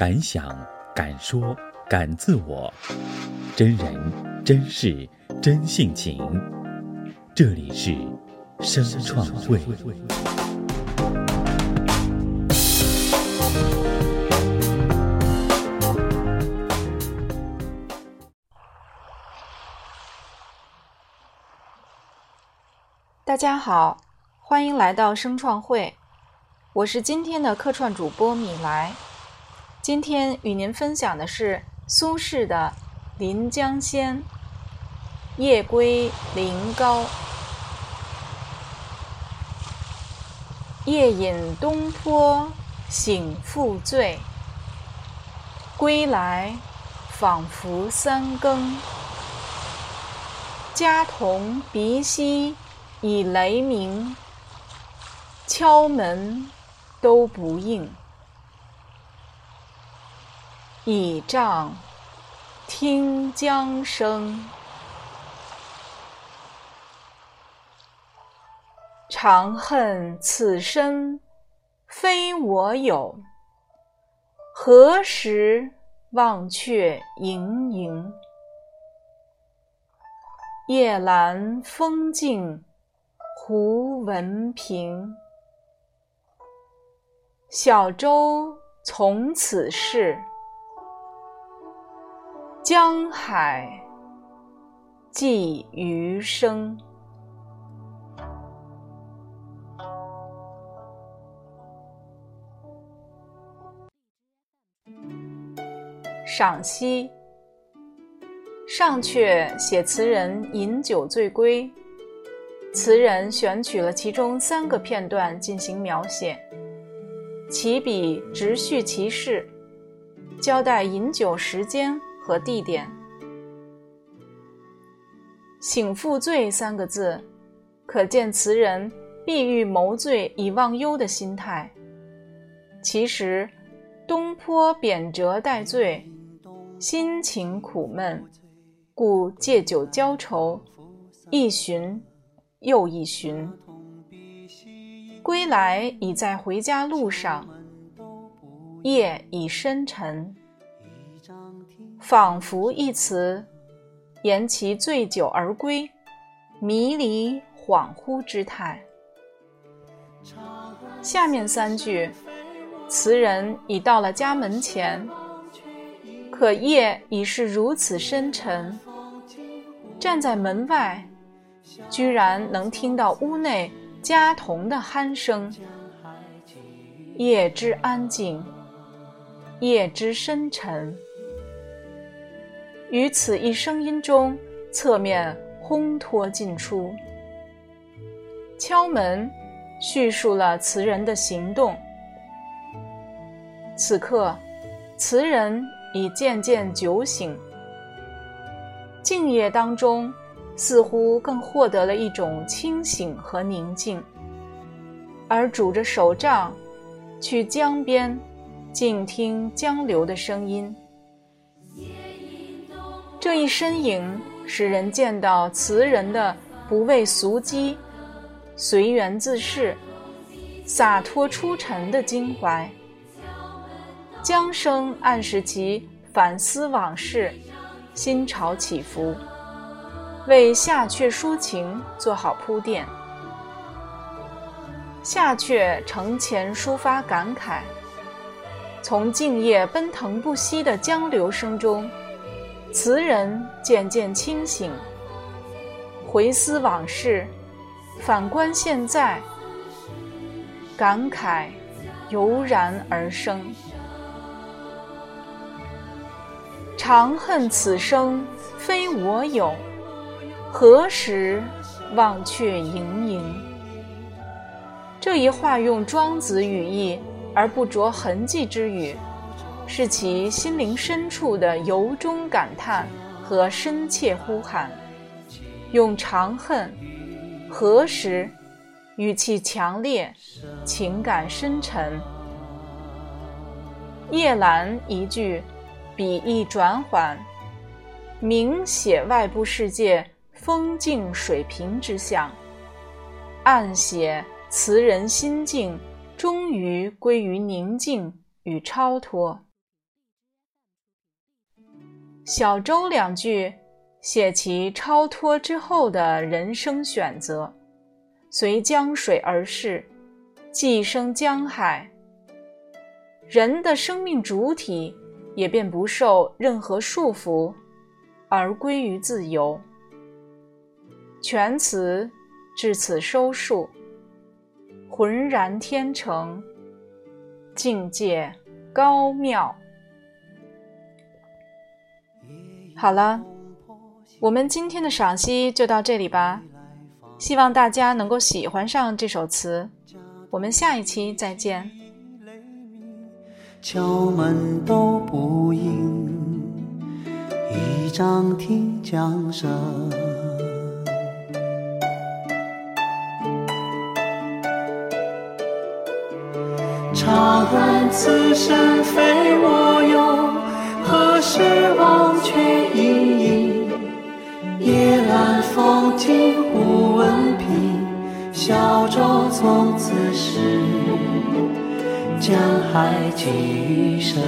敢想敢说敢自我，真人真事真性情。这里是声创会。大家好，欢迎来到声创会，我是今天的客串主播米莱。今天与您分享的是苏轼的《临江仙》：夜归临皋，夜饮东坡醒复醉，归来仿佛三更。家童鼻息。已雷鸣，敲门都不应。倚杖听江声，长恨此身非我有，何时忘却营营？夜阑风静。胡文平，小舟从此逝，江海寄余生。赏析：上阙写词人饮酒醉归。词人选取了其中三个片段进行描写，起笔直叙其事，交代饮酒时间和地点。醒复醉三个字，可见词人必欲谋醉以忘忧的心态。其实，东坡贬谪待醉，心情苦闷，故借酒浇愁，一寻。又一寻，归来已在回家路上，夜已深沉。仿佛一词，言其醉酒而归，迷离恍惚之态。下面三句，词人已到了家门前，可夜已是如此深沉，站在门外。居然能听到屋内家童的鼾声，夜之安静，夜之深沉。于此一声音中，侧面烘托进出。敲门，叙述了词人的行动。此刻，词人已渐渐酒醒，静夜当中。似乎更获得了一种清醒和宁静，而拄着手杖，去江边，静听江流的声音。这一身影使人见到词人的不畏俗机、随缘自适、洒脱出尘的襟怀。江声暗示其反思往事，心潮起伏。为下阙抒情做好铺垫。下阙承前抒发感慨，从静夜奔腾不息的江流声中，词人渐渐清醒，回思往事，反观现在，感慨油然而生。长恨此生非我有。何时忘却盈盈？这一话用庄子语义而不着痕迹之语，是其心灵深处的由衷感叹和深切呼喊。用长恨，何时？语气强烈，情感深沉。夜阑一句，笔意转缓，明写外部世界。风静水平之象，暗写词人心境终于归于宁静与超脱。小舟两句写其超脱之后的人生选择，随江水而逝，寄生江海，人的生命主体也便不受任何束缚，而归于自由。全词至此收束，浑然天成，境界高妙。好了，我们今天的赏析就到这里吧。希望大家能够喜欢上这首词。我们下一期再见。敲门都不应，一张听江声。长恨此生非我有。何时忘却隐隐？夜阑风静忽闻平，小舟从此逝，江海寄余生。